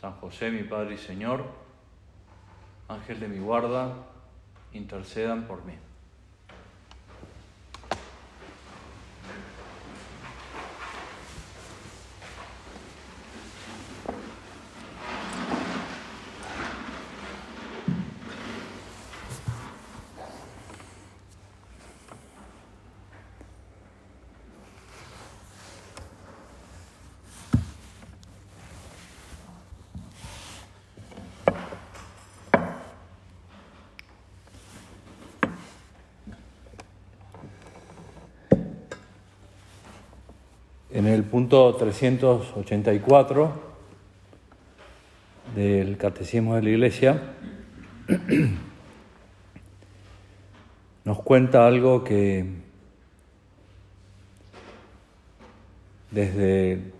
San José, mi Padre y Señor, Ángel de mi guarda, intercedan por mí. En el punto 384 del Catecismo de la Iglesia nos cuenta algo que desde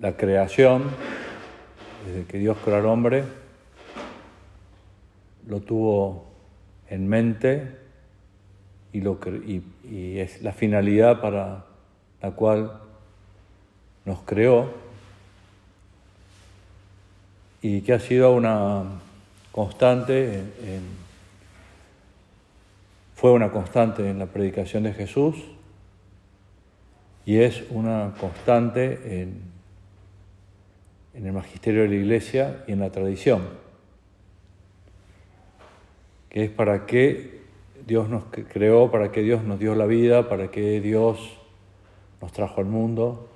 la creación, desde que Dios creó al hombre, lo tuvo en mente y, lo, y, y es la finalidad para la cual nos creó y que ha sido una constante, en, fue una constante en la predicación de Jesús y es una constante en, en el magisterio de la Iglesia y en la tradición, que es para qué Dios nos creó, para qué Dios nos dio la vida, para qué Dios nos trajo al mundo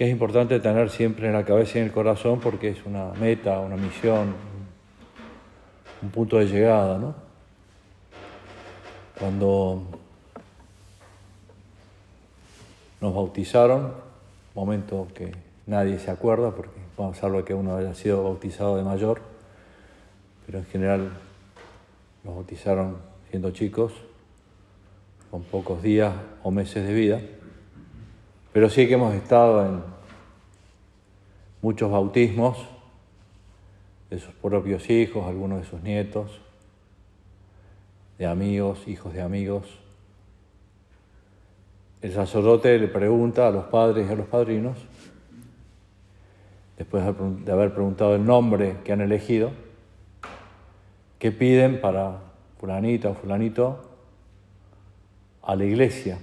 que es importante tener siempre en la cabeza y en el corazón porque es una meta, una misión, un punto de llegada, ¿no? Cuando nos bautizaron, momento que nadie se acuerda porque vamos a salvo que uno haya sido bautizado de mayor, pero en general nos bautizaron siendo chicos, con pocos días o meses de vida. Pero sí que hemos estado en muchos bautismos de sus propios hijos, algunos de sus nietos, de amigos, hijos de amigos. El sacerdote le pregunta a los padres y a los padrinos, después de haber preguntado el nombre que han elegido, qué piden para fulanita o fulanito a la iglesia.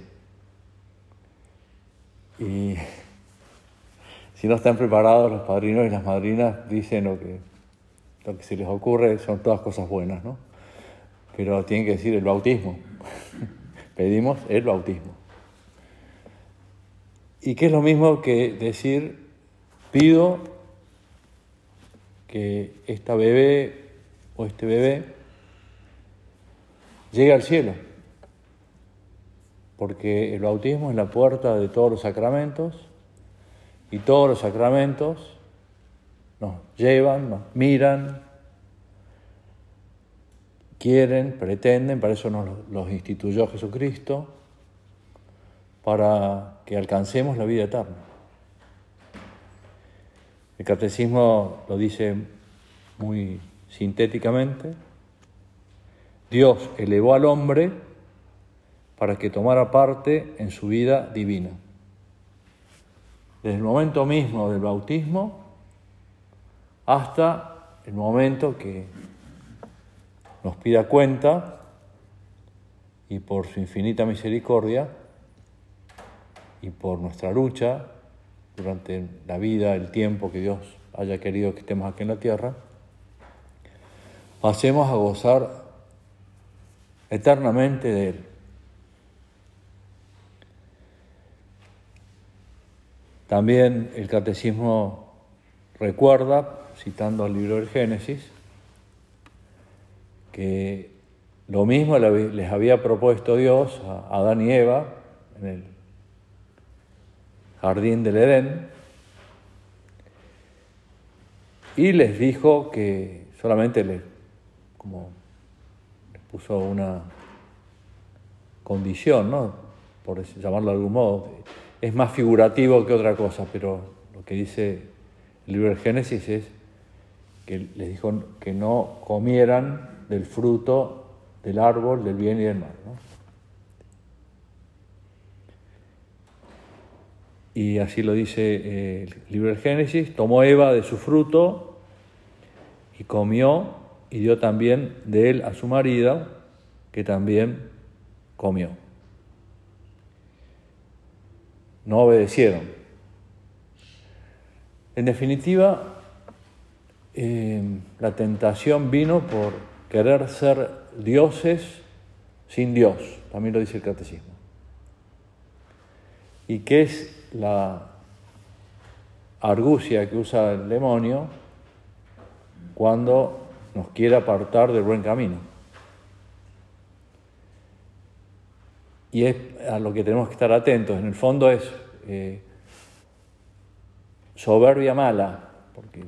Y si no están preparados los padrinos y las madrinas, dicen lo que, lo que se les ocurre, son todas cosas buenas, ¿no? Pero tienen que decir el bautismo. Pedimos el bautismo. Y que es lo mismo que decir, pido que esta bebé o este bebé llegue al cielo porque el bautismo es la puerta de todos los sacramentos y todos los sacramentos nos llevan, nos miran, quieren, pretenden, para eso nos los instituyó Jesucristo, para que alcancemos la vida eterna. El catecismo lo dice muy sintéticamente, Dios elevó al hombre para que tomara parte en su vida divina. Desde el momento mismo del bautismo hasta el momento que nos pida cuenta y por su infinita misericordia y por nuestra lucha durante la vida, el tiempo que Dios haya querido que estemos aquí en la tierra, pasemos a gozar eternamente de Él. También el catecismo recuerda, citando al libro del Génesis, que lo mismo les había propuesto Dios a Adán y Eva en el jardín del Edén, y les dijo que solamente les, como, les puso una condición, ¿no? por llamarlo de algún modo, es más figurativo que otra cosa, pero lo que dice el libro del Génesis es que les dijo que no comieran del fruto del árbol del bien y del mal. Y así lo dice eh, el libro del Génesis, tomó Eva de su fruto y comió y dio también de él a su marido, que también comió. No obedecieron. En definitiva, eh, la tentación vino por querer ser dioses sin Dios, también lo dice el catecismo. ¿Y qué es la argucia que usa el demonio cuando nos quiere apartar del buen camino? Y es a lo que tenemos que estar atentos. En el fondo es eh, soberbia mala, porque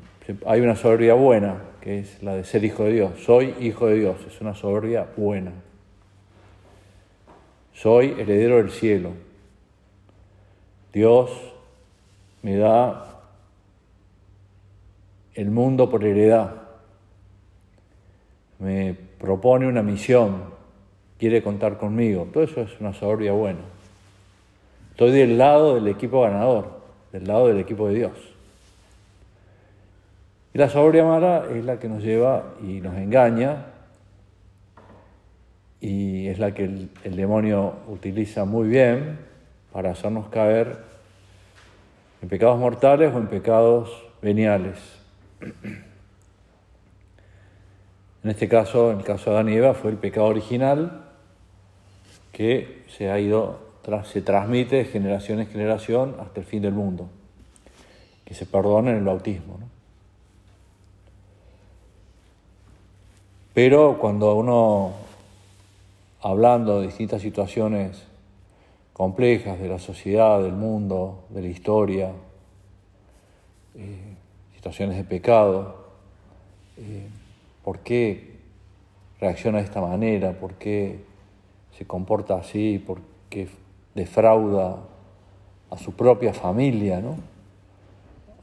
hay una soberbia buena, que es la de ser hijo de Dios. Soy hijo de Dios, es una soberbia buena. Soy heredero del cielo. Dios me da el mundo por heredad. Me propone una misión, quiere contar conmigo. Todo eso es una soberbia buena. Estoy del lado del equipo ganador, del lado del equipo de Dios. Y la soberbia mala es la que nos lleva y nos engaña y es la que el, demonio utiliza muy bien para hacernos caer en pecados mortales o en pecados veniales. En este caso, en el caso de Adán y Eva, fue el pecado original que se ha ido, se transmite de generación en generación hasta el fin del mundo, que se perdona en el bautismo. Pero cuando uno, hablando de distintas situaciones complejas de la sociedad, del mundo, de la historia, eh, situaciones de pecado, eh, ¿por qué reacciona de esta manera? ¿Por qué se comporta así? ¿Por qué defrauda a su propia familia, ¿no?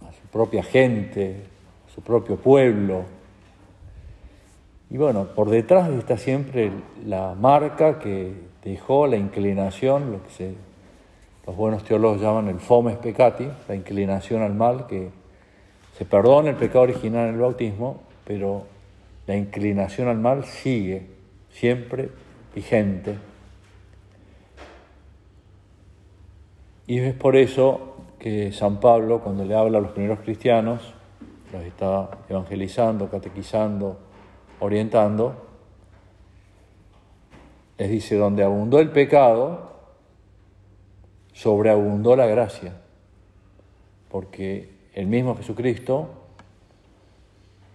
a su propia gente, a su propio pueblo? Y bueno, por detrás está siempre la marca que dejó la inclinación, lo que los buenos teólogos llaman el fomes peccati, la inclinación al mal, que se perdona el pecado original en el bautismo, pero la inclinación al mal sigue siempre Y es por eso que San Pablo, cuando le habla a los primeros cristianos, los está evangelizando, catequizando, orientando, les dice, donde abundó el pecado, sobreabundó la gracia, porque el mismo Jesucristo,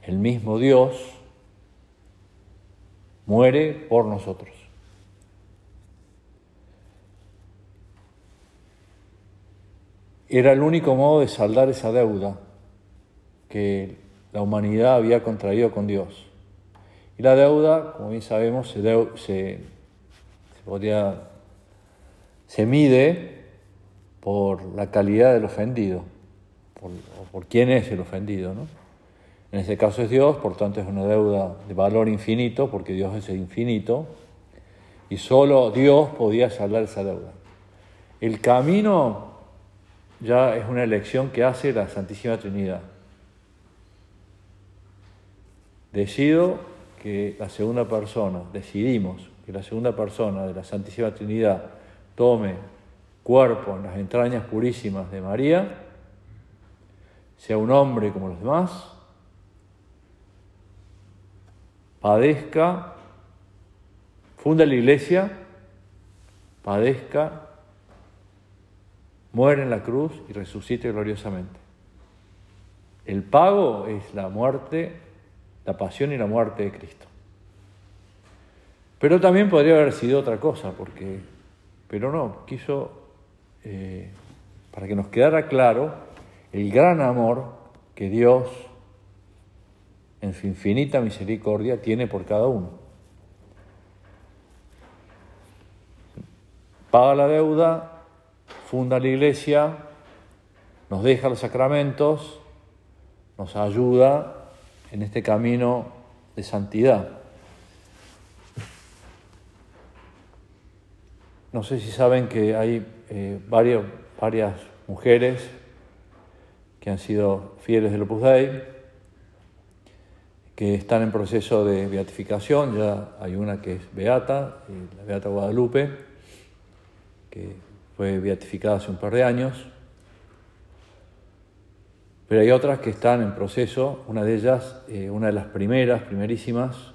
el mismo Dios, muere por nosotros. Era el único modo de saldar esa deuda que la humanidad había contraído con Dios. Y la deuda, como bien sabemos, se, se, se mide por la calidad del ofendido, por, o por quién es el ofendido. ¿no? En este caso es Dios, por tanto es una deuda de valor infinito, porque Dios es infinito, y solo Dios podía saldar esa deuda. El camino ya es una elección que hace la Santísima Trinidad. Decido que la segunda persona, decidimos que la segunda persona de la Santísima Trinidad tome cuerpo en las entrañas purísimas de María, sea un hombre como los demás, padezca, funda la iglesia, padezca, muere en la cruz y resucite gloriosamente. El pago es la muerte la pasión y la muerte de Cristo. Pero también podría haber sido otra cosa, porque, pero no, quiso, eh, para que nos quedara claro, el gran amor que Dios en su infinita misericordia, tiene por cada uno. Paga la deuda, funda la iglesia, nos deja los sacramentos, nos ayuda en este camino de santidad. No sé si saben que hay eh, varias, varias mujeres que han sido fieles del Opus Dei, que están en proceso de beatificación, ya hay una que es Beata, la Beata Guadalupe, que fue beatificada hace un par de años, pero hay otras que están en proceso, una de ellas, eh, una de las primeras, primerísimas,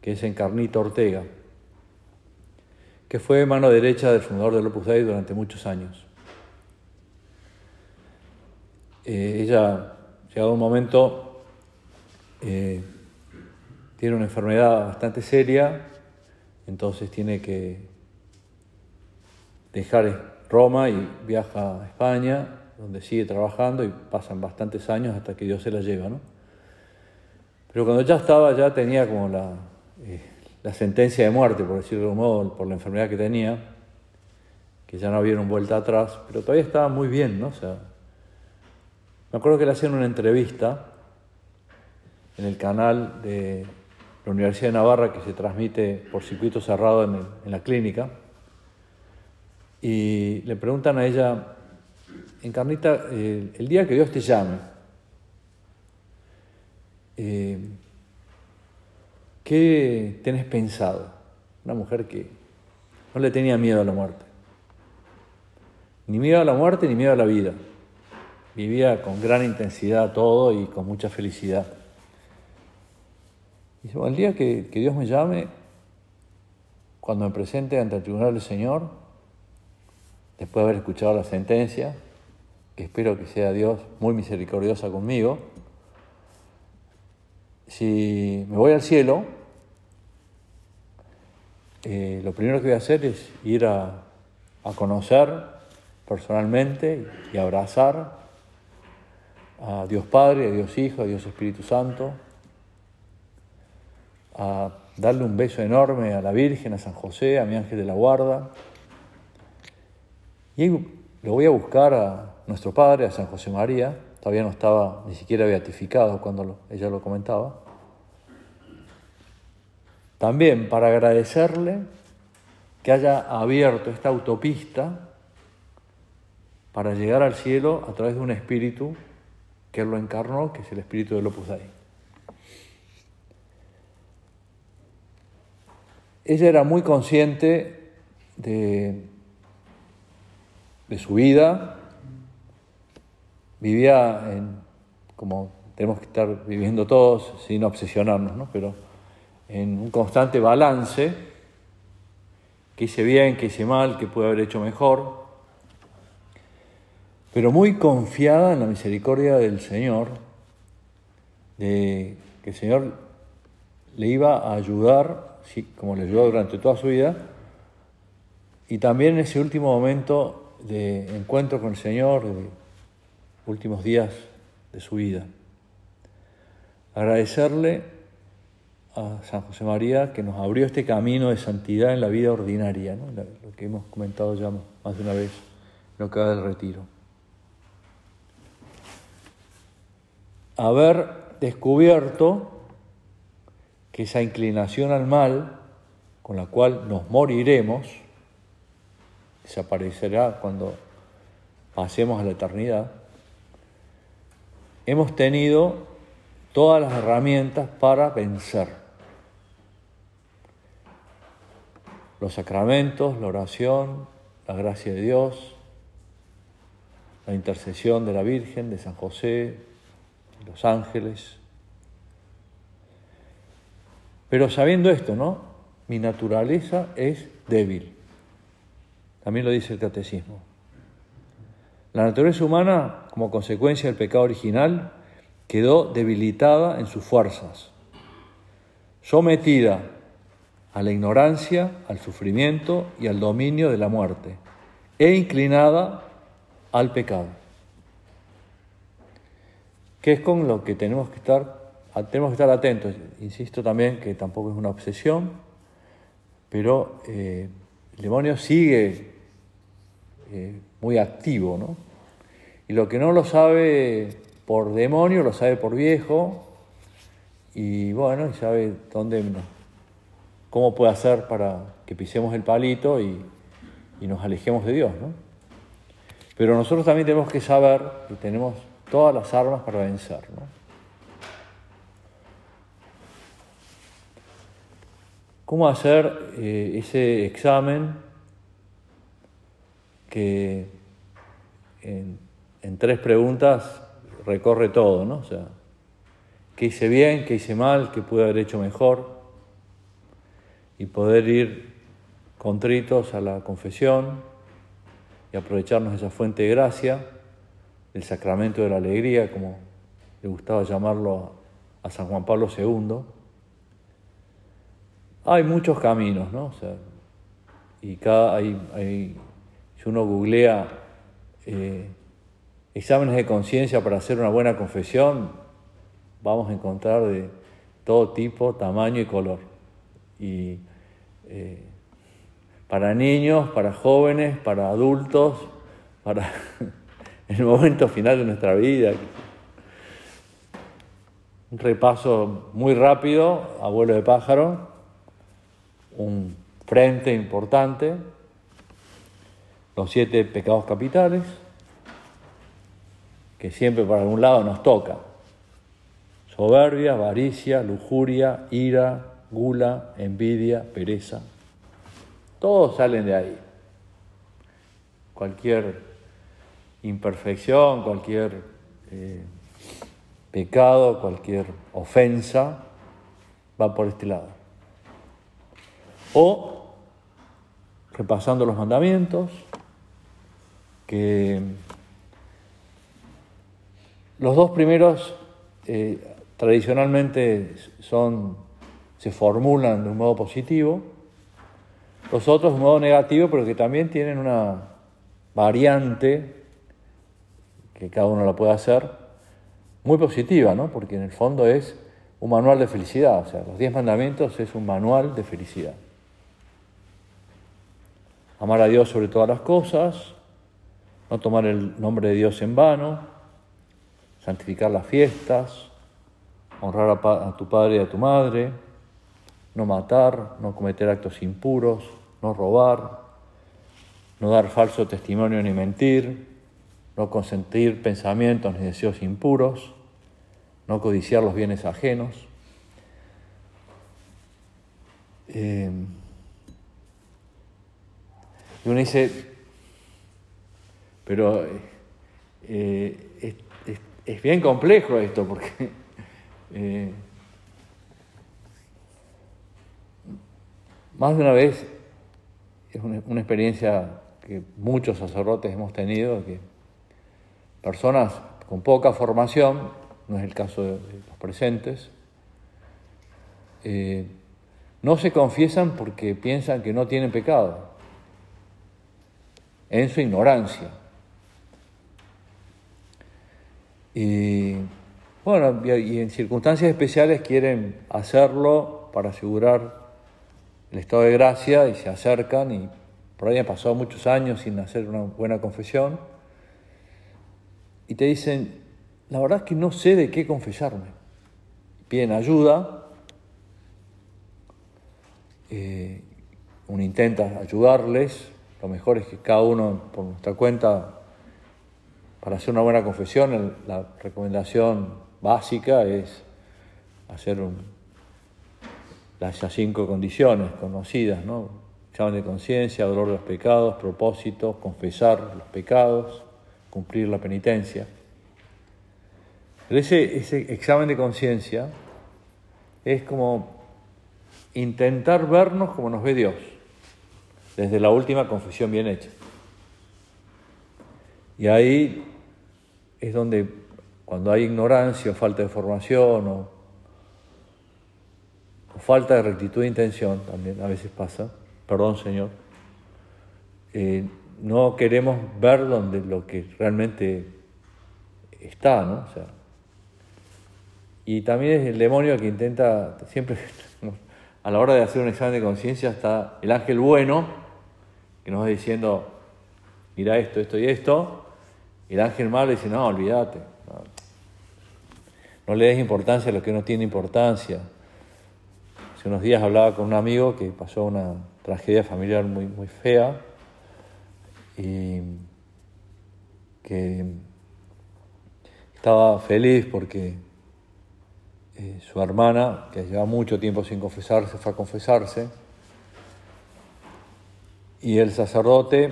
que es Encarnita Ortega, que fue mano derecha del fundador del Opus Dei durante muchos años. Eh, ella, llegado un momento, eh, tiene una enfermedad bastante seria, entonces tiene que dejar Roma y viaja a España, donde sigue trabajando y pasan bastantes años hasta que Dios se la lleva, ¿no? Pero cuando ya estaba, ya tenía como la, eh, sentencia de muerte, por decirlo de algún modo, por la enfermedad que tenía, que ya no había vuelta atrás, pero todavía estaba muy bien, ¿no? Me acuerdo que le hacían una entrevista en el canal de la Universidad de Navarra que se transmite por circuito cerrado en, la clínica. Y le preguntan a ella, Encarnita, eh, el día que Dios te llame, eh, ¿qué tenés pensado? Una mujer que no le tenía miedo a la muerte. Ni miedo a la muerte ni miedo a la vida vivía con gran intensidad todo y con mucha felicidad. Y dice, el día que, Dios me llame, cuando me presente ante el tribunal del Señor, después de haber escuchado la sentencia, que espero que sea Dios muy misericordiosa conmigo, si me voy al cielo, eh, lo primero que voy a hacer es ir a, a conocer personalmente y abrazar a Dios Padre, a Dios Hijo, a Dios Espíritu Santo, a darle un beso enorme a la Virgen, a San José, a mi ángel de la guarda. Y lo voy a buscar a nuestro Padre, a San José María, todavía no estaba ni siquiera beatificado cuando ella lo comentaba. También para agradecerle que haya abierto esta autopista para llegar al cielo a través de un espíritu que Él lo encarnó, que es el espíritu del Opus Dei. Ella era muy consciente de, de su vida, vivía en, como tenemos que estar viviendo todos sin obsesionarnos, ¿no? pero en un constante balance, que hice bien, que hice mal, que pude haber hecho mejor, pero muy confiada en la misericordia del Señor, de que el Señor le iba a ayudar, como le ayudó durante toda su vida, y también en ese último momento de encuentro con el Señor, de últimos días de su vida. Agradecerle a San José María que nos abrió este camino de santidad en la vida ordinaria, lo que hemos comentado ya más de una vez, lo que va del retiro. haber descubierto que esa inclinación al mal con la cual nos moriremos desaparecerá cuando pasemos a la eternidad, hemos tenido todas las herramientas para vencer. Los sacramentos, la oración, la gracia de Dios, la intercesión de la Virgen, de San José, los ángeles. Pero sabiendo esto, ¿no? Mi naturaleza es débil. También lo dice el catecismo. La naturaleza humana, como consecuencia del pecado original, quedó debilitada en sus fuerzas, sometida a la ignorancia, al sufrimiento y al dominio de la muerte, e inclinada al pecado que es con lo que tenemos que estar tenemos que estar atentos. Insisto también que tampoco es una obsesión, pero eh, el demonio sigue eh, muy activo, ¿no? Y lo que no lo sabe por demonio, lo sabe por viejo, y bueno, y sabe dónde, cómo puede hacer para que pisemos el palito y, y nos alejemos de Dios, ¿no? Pero nosotros también tenemos que saber que tenemos todas las armas para vencer, ¿no? ¿Cómo hacer eh, ese examen que en, tres preguntas recorre todo, ¿no? O sea, ¿qué hice bien, qué hice mal, qué pude haber hecho mejor? Y poder ir contritos a la confesión y aprovecharnos esa fuente de gracia, el sacramento de la alegría, como le gustaba llamarlo a San Juan Pablo II hay muchos caminos, ¿no? O sea, y cada, hay, si uno googlea eh, exámenes de conciencia para hacer una buena confesión, vamos a encontrar de todo tipo, tamaño y color. Y eh, para niños, para jóvenes, para adultos, para el momento final de nuestra vida. Un repaso muy rápido, abuelo de pájaro un frente importante, los siete pecados capitales, que siempre por algún lado nos toca. Soberbia, avaricia, lujuria, ira, gula, envidia, pereza. Todos salen de ahí. Cualquier imperfección, cualquier eh, pecado, cualquier ofensa va por este lado o repasando los mandamientos, que los dos primeros eh, tradicionalmente son, se formulan de un modo positivo, los otros de un modo negativo, pero que también tienen una variante, que cada uno la puede hacer, muy positiva, ¿no? porque en el fondo es un manual de felicidad, o sea, los diez mandamientos es un manual de felicidad amar a Dios sobre todas las cosas, no tomar el nombre de Dios en vano, santificar las fiestas, honrar a, tu padre y a tu madre, no matar, no cometer actos impuros, no robar, no dar falso testimonio ni mentir, no consentir pensamientos ni deseos impuros, no codiciar los bienes ajenos. Eh, y uno dice, pero eh, es, bien complejo esto, porque eh, más de una vez es una, experiencia que muchos sacerdotes hemos tenido, que personas con poca formación, no es el caso de, los presentes, eh, no se confiesan porque piensan que no tienen pecado en su ignorancia. Y bueno, y en circunstancias especiales quieren hacerlo para asegurar el estado de gracia y se acercan y por ahí han pasado muchos años sin hacer una buena confesión. Y te dicen, la verdad es que no sé de qué confesarme. Piden ayuda, eh, uno intenta ayudarles, lo mejor es que cada uno, por nuestra cuenta, para hacer una buena confesión, la recomendación básica es hacer las cinco condiciones conocidas, ¿no? Examen de conciencia, dolor de los pecados, propósito, confesar los pecados, cumplir la penitencia. Pero ese, ese examen de conciencia es como intentar vernos como nos ve Dios desde la última confesión bien hecha. Y ahí es donde cuando hay ignorancia o falta de formación o, falta de rectitud de intención, también a veces pasa, perdón Señor, eh, no queremos ver donde lo que realmente está, ¿no? O sea, Y también es el demonio que intenta, siempre a la hora de hacer un examen de conciencia está el ángel bueno, que nos va diciendo, mira esto, esto y esto, el ángel malo dice, no, olvídate, no, le des importancia a lo que no tiene importancia. Hace unos días hablaba con un amigo que pasó una tragedia familiar muy, muy fea y que estaba feliz porque eh, su hermana, que lleva mucho tiempo sin confesarse, fue a confesarse. Y el sacerdote,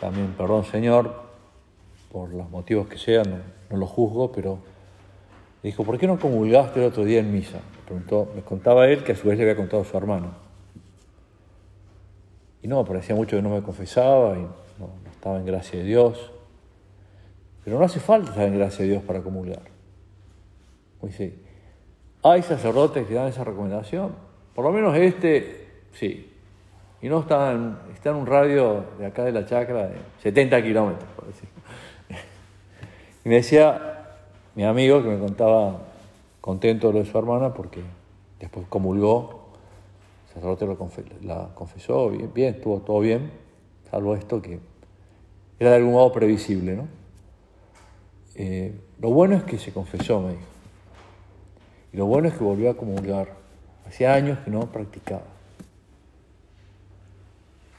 también, perdón Señor, por los motivos que sean, no, lo juzgo, pero dijo, ¿por qué no comulgaste el otro día en misa? Me, preguntó, me contaba él que a su vez le había contado a su hermano. Y no, parecía mucho que no me confesaba y no, estaba en gracia de Dios. Pero no hace falta estar en gracia de Dios para comulgar. Dice, hay sacerdotes que dan esa recomendación. Por lo menos este, sí. Y no está en, está en un radio de acá de la chacra de 70 kilómetros, por decir. Me decía mi amigo que me contaba contento lo de su hermana porque después comulgó, el sacerdote lo la confesó, bien, bien, estuvo todo bien, salvo esto que era de algún modo previsible, ¿no? Eh, lo bueno es que se confesó, me dijo. Y lo bueno es que volvió a comulgar. Hacía años que no practicaba.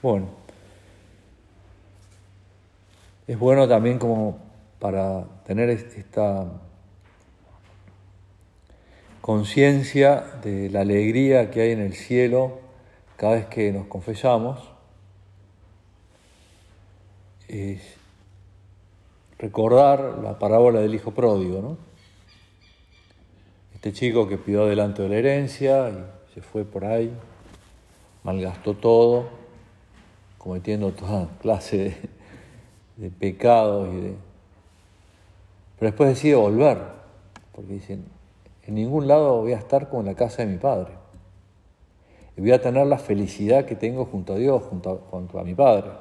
Bueno, es bueno también como para tener esta conciencia de la alegría que hay en el cielo cada vez que nos confesamos, es recordar la parábola del hijo pródigo, ¿no? Este chico que pidió adelanto de la herencia y se fue por ahí, malgastó todo, cometiendo toda clase de, pecados y de... Pero después decide volver, porque dicen, en ningún lado voy a estar como en la casa de mi padre. Y voy a tener la felicidad que tengo junto a Dios, junto a mi padre.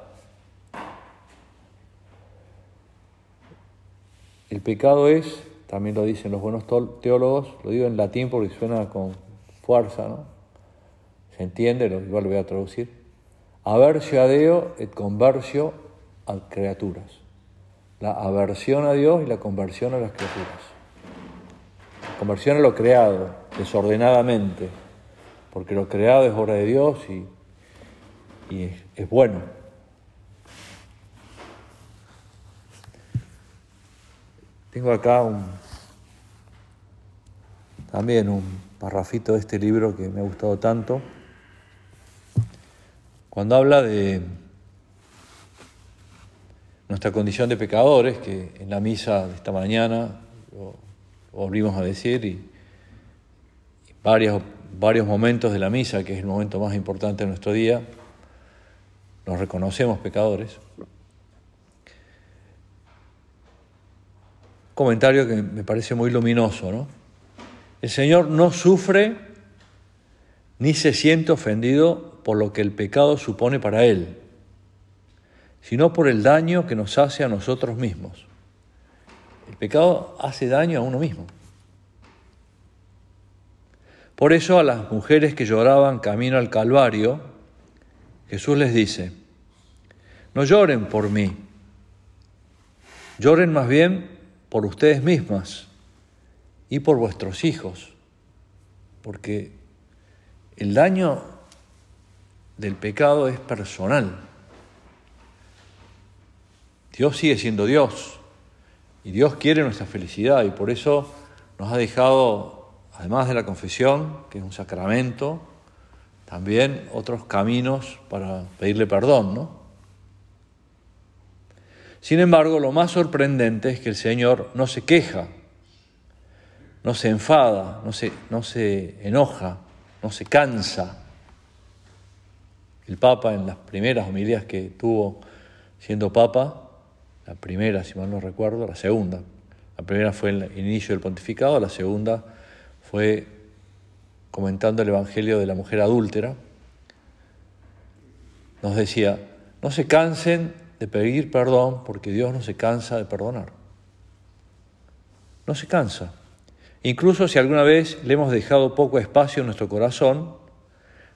El pecado es también lo dicen los buenos teólogos, lo digo en latín porque suena con fuerza, ¿no? Se entiende, igual lo voy a traducir. Aversio a Dios et conversio a criaturas. La aversión a Dios y la conversión a las criaturas. La conversión a lo creado, desordenadamente, porque lo creado es obra de Dios y, y es bueno. Tengo acá un, también un parrafito de este libro que me ha gustado tanto. Cuando habla de nuestra condición de pecadores, que en la misa de esta mañana lo, volvimos a decir, y, varios, varios momentos de la misa, que es el momento más importante de nuestro día, nos reconocemos pecadores. comentario que me parece muy luminoso, ¿no? El Señor no sufre ni se siente ofendido por lo que el pecado supone para Él, sino por el daño que nos hace a nosotros mismos. El pecado hace daño a uno mismo. Por eso a las mujeres que lloraban camino al Calvario, Jesús les dice, no lloren por mí, lloren más bien por ustedes mismas y por vuestros hijos, porque el daño del pecado es personal. Dios sigue siendo Dios y Dios quiere nuestra felicidad y por eso nos ha dejado, además de la confesión, que es un sacramento, también otros caminos para pedirle perdón, ¿no? Sin embargo, lo más sorprendente es que el Señor no se queja, no se enfada, no se, no se enoja, no se cansa. El Papa en las primeras homilías que tuvo siendo Papa, la primera, si mal no recuerdo, la segunda, la primera fue el inicio del pontificado, la segunda fue comentando el Evangelio de la mujer adúltera, nos decía, no se cansen de pedir perdón porque Dios no se cansa de perdonar. No se cansa. Incluso si alguna vez le hemos dejado poco espacio en nuestro corazón,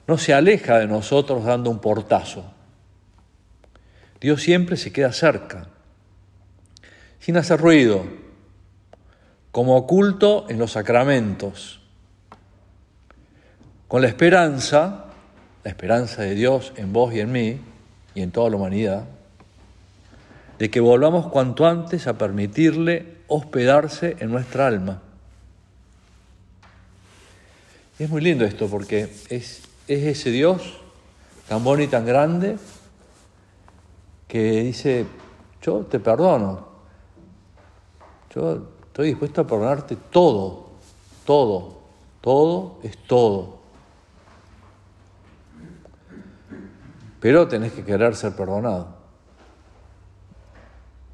no se aleja de nosotros dando un portazo. Dios siempre se queda cerca, sin hacer ruido, como oculto en los sacramentos, con la esperanza, la esperanza de Dios en vos y en mí y en toda la humanidad, de que volvamos cuanto antes a permitirle hospedarse en nuestra alma. Es muy lindo esto porque es, es ese Dios tan bueno y tan grande que dice, yo te perdono, yo estoy dispuesto a perdonarte todo, todo, todo es todo. Pero tenés que querer ser perdonado.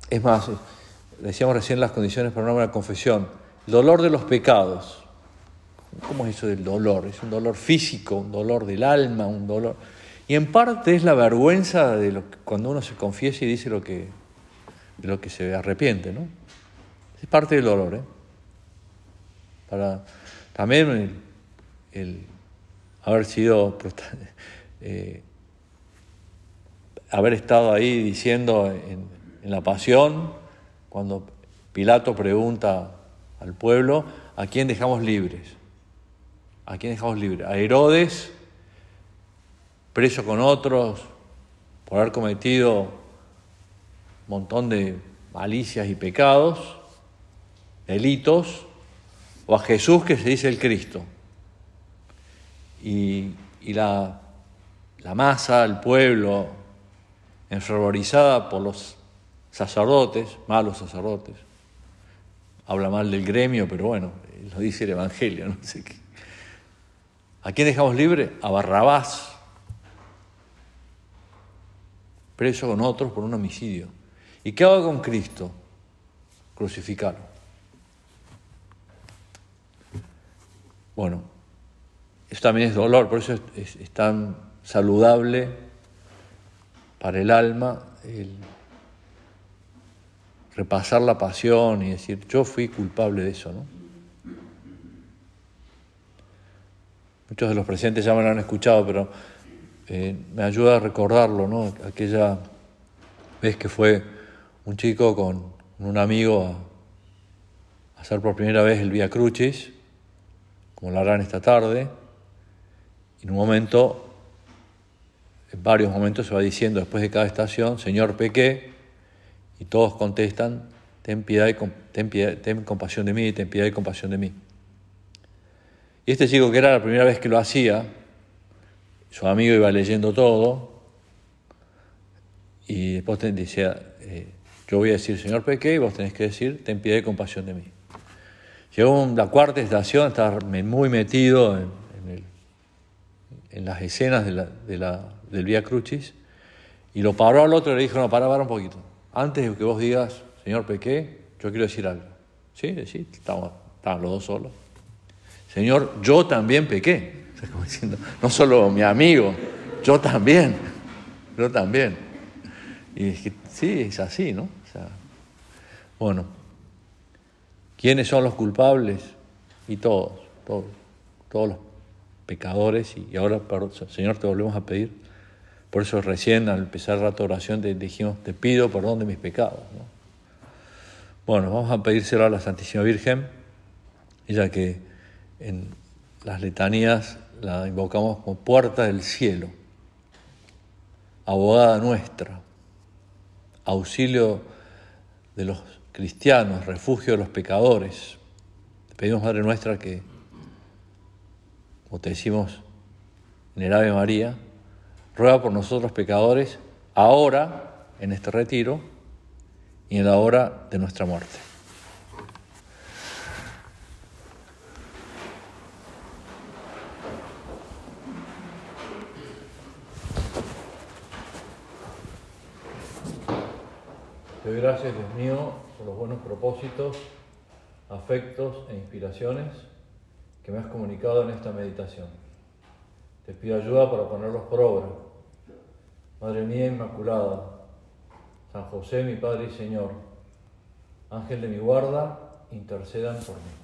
Es más, decíamos recién las condiciones para una confesión, el dolor de los pecados. ¿Cómo es eso del dolor? Es un dolor físico, un dolor del alma, un dolor... Y en parte es la vergüenza de lo que, cuando uno se confiesa y dice lo que, lo que se arrepiente, ¿no? Es parte del dolor, ¿eh? Para, también el, haber sido, eh, haber estado ahí diciendo en, en la pasión, cuando Pilato pregunta al pueblo, ¿a quién dejamos libres? ¿A quién dejamos libres? A Herodes, preso con otros por haber cometido un montón de malicias y pecados, delitos, o a Jesús que se dice el Cristo. Y, la, la masa, el pueblo, enfervorizada por los sacerdotes, malos sacerdotes. Habla mal del gremio, pero bueno, lo dice el Evangelio, no sé qué. ¿A quién dejamos libre? A Barrabás, preso con otros por un homicidio. ¿Y qué hago con Cristo? Crucificarlo. Bueno, eso también es dolor, por eso es, tan saludable para el alma el repasar la pasión y decir, yo fui culpable de eso, ¿no? Muchos de los presentes ya me lo han escuchado, pero eh, me ayuda a recordarlo, ¿no? Aquella vez que fue un chico con un amigo a, hacer por primera vez el Vía Crucis, como lo harán esta tarde, y en un momento, en varios momentos se va diciendo después de cada estación, Señor, pequé, y todos contestan, ten piedad y ten, compasión de mí, ten piedad y compasión de mí. Y este chico que era la primera vez que lo hacía, su amigo iba leyendo todo y después decía, eh, yo voy a decir, Señor, pequé, y vos tenés que decir, ten piedad y compasión de mí. Llegó la cuarta estación, estaba muy metido en, las escenas del Vía Crucis, y lo paró al otro y le dijo, no, para, para un poquito antes de que vos digas, Señor, pequé, yo quiero decir algo. Sí, sí, estamos, los dos solos. Señor, yo también pequé. diciendo, no solo mi amigo, yo también, yo también. Y es que, sí, es así, ¿no? bueno, ¿quiénes son los culpables? Y todos, todos, todos los pecadores. Y, ahora, Señor, te volvemos a pedir por eso recién al empezar la oración te dijimos, te pido perdón de mis pecados. Bueno, vamos a pedírselo a la Santísima Virgen, ella que en las letanías la invocamos como puerta del cielo, abogada nuestra, auxilio de los cristianos, refugio de los pecadores. Te pedimos, Madre nuestra, que, como te decimos en el Ave María, ruega por nosotros pecadores, ahora, en este retiro, y en la hora de nuestra muerte. Gracias, Dios mío, por los buenos propósitos, afectos e inspiraciones que me has comunicado en esta meditación. Te pido ayuda para ponerlos por obra Madre mía Inmaculada, San José, mi Padre y Señor, Ángel de mi guarda, intercedan por mí.